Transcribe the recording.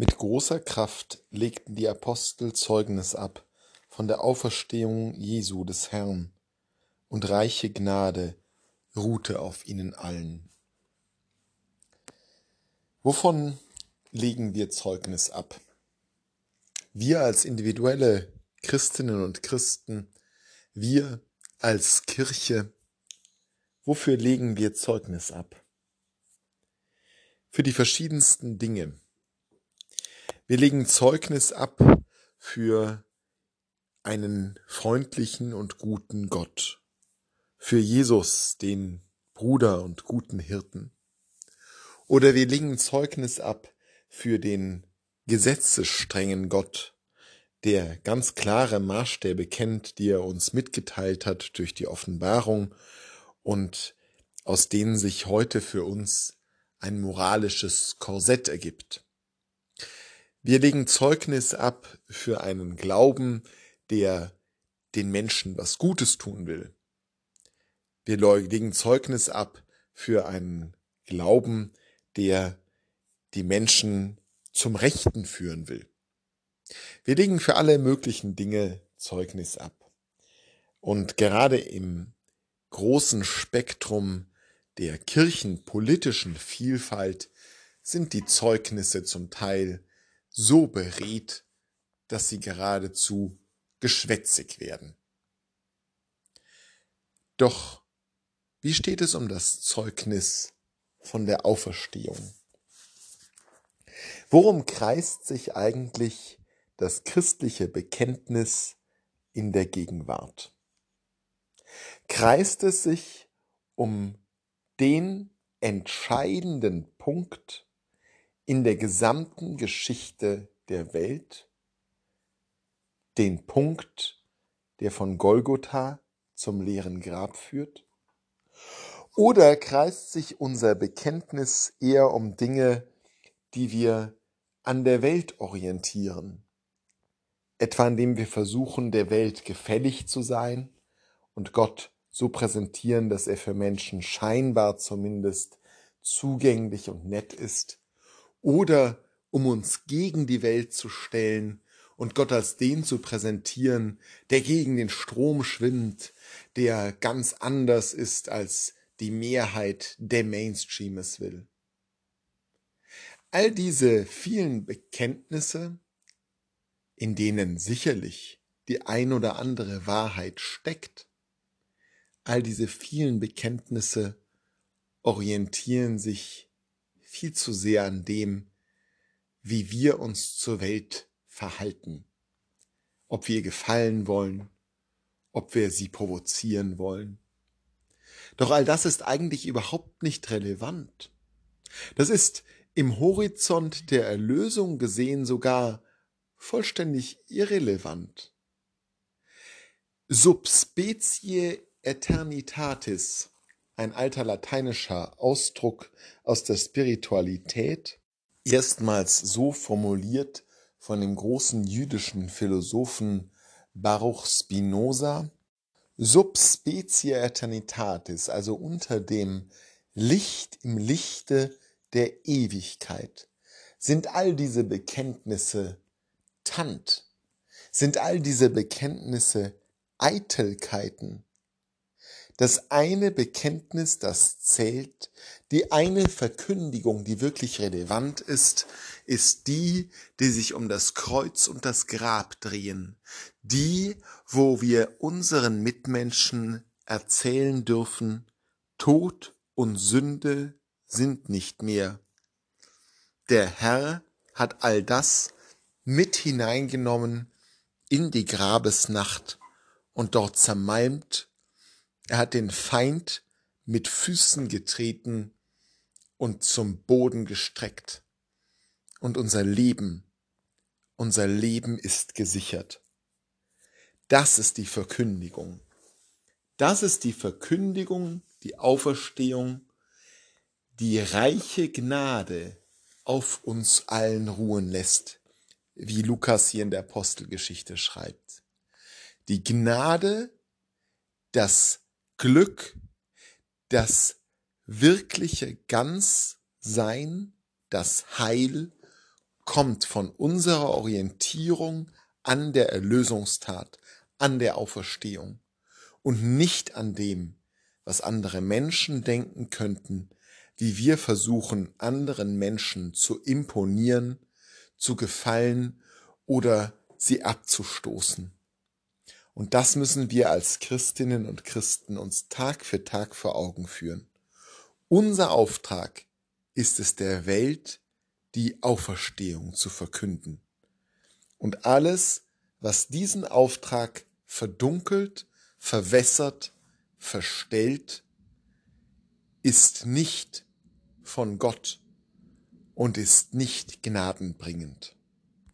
Mit großer Kraft legten die Apostel Zeugnis ab von der Auferstehung Jesu des Herrn, und reiche Gnade ruhte auf ihnen allen. Wovon legen wir Zeugnis ab? Wir als individuelle Christinnen und Christen, wir als Kirche, wofür legen wir Zeugnis ab? Für die verschiedensten Dinge, wir legen Zeugnis ab für einen freundlichen und guten Gott, für Jesus, den Bruder und guten Hirten. Oder wir legen Zeugnis ab für den gesetzesstrengen Gott, der ganz klare Maßstäbe kennt, die er uns mitgeteilt hat durch die Offenbarung und aus denen sich heute für uns ein moralisches Korsett ergibt. Wir legen Zeugnis ab für einen Glauben, der den Menschen was Gutes tun will. Wir legen Zeugnis ab für einen Glauben, der die Menschen zum Rechten führen will. Wir legen für alle möglichen Dinge Zeugnis ab. Und gerade im großen Spektrum der kirchenpolitischen Vielfalt sind die Zeugnisse zum Teil so beredt, dass sie geradezu geschwätzig werden. Doch wie steht es um das Zeugnis von der Auferstehung? Worum kreist sich eigentlich das christliche Bekenntnis in der Gegenwart? Kreist es sich um den entscheidenden Punkt in der gesamten Geschichte der Welt den Punkt, der von Golgotha zum leeren Grab führt? Oder kreist sich unser Bekenntnis eher um Dinge, die wir an der Welt orientieren? Etwa indem wir versuchen, der Welt gefällig zu sein und Gott so präsentieren, dass er für Menschen scheinbar zumindest zugänglich und nett ist oder um uns gegen die Welt zu stellen und Gott als den zu präsentieren, der gegen den Strom schwimmt, der ganz anders ist als die Mehrheit der Mainstream es will. All diese vielen Bekenntnisse, in denen sicherlich die ein oder andere Wahrheit steckt, all diese vielen Bekenntnisse orientieren sich viel zu sehr an dem, wie wir uns zur Welt verhalten. Ob wir gefallen wollen, ob wir sie provozieren wollen. Doch all das ist eigentlich überhaupt nicht relevant. Das ist im Horizont der Erlösung gesehen sogar vollständig irrelevant. Subspecie eternitatis ein alter lateinischer Ausdruck aus der Spiritualität, erstmals so formuliert von dem großen jüdischen Philosophen Baruch Spinoza, sub specie eternitatis, also unter dem Licht im Lichte der Ewigkeit, sind all diese Bekenntnisse Tant, sind all diese Bekenntnisse Eitelkeiten, das eine Bekenntnis, das zählt, die eine Verkündigung, die wirklich relevant ist, ist die, die sich um das Kreuz und das Grab drehen, die, wo wir unseren Mitmenschen erzählen dürfen, Tod und Sünde sind nicht mehr. Der Herr hat all das mit hineingenommen in die Grabesnacht und dort zermalmt er hat den Feind mit Füßen getreten und zum Boden gestreckt. Und unser Leben, unser Leben ist gesichert. Das ist die Verkündigung. Das ist die Verkündigung, die Auferstehung, die reiche Gnade auf uns allen ruhen lässt, wie Lukas hier in der Apostelgeschichte schreibt. Die Gnade, das Glück, das wirkliche Ganzsein, das Heil kommt von unserer Orientierung an der Erlösungstat, an der Auferstehung und nicht an dem, was andere Menschen denken könnten, wie wir versuchen, anderen Menschen zu imponieren, zu gefallen oder sie abzustoßen. Und das müssen wir als Christinnen und Christen uns Tag für Tag vor Augen führen. Unser Auftrag ist es der Welt, die Auferstehung zu verkünden. Und alles, was diesen Auftrag verdunkelt, verwässert, verstellt, ist nicht von Gott und ist nicht gnadenbringend.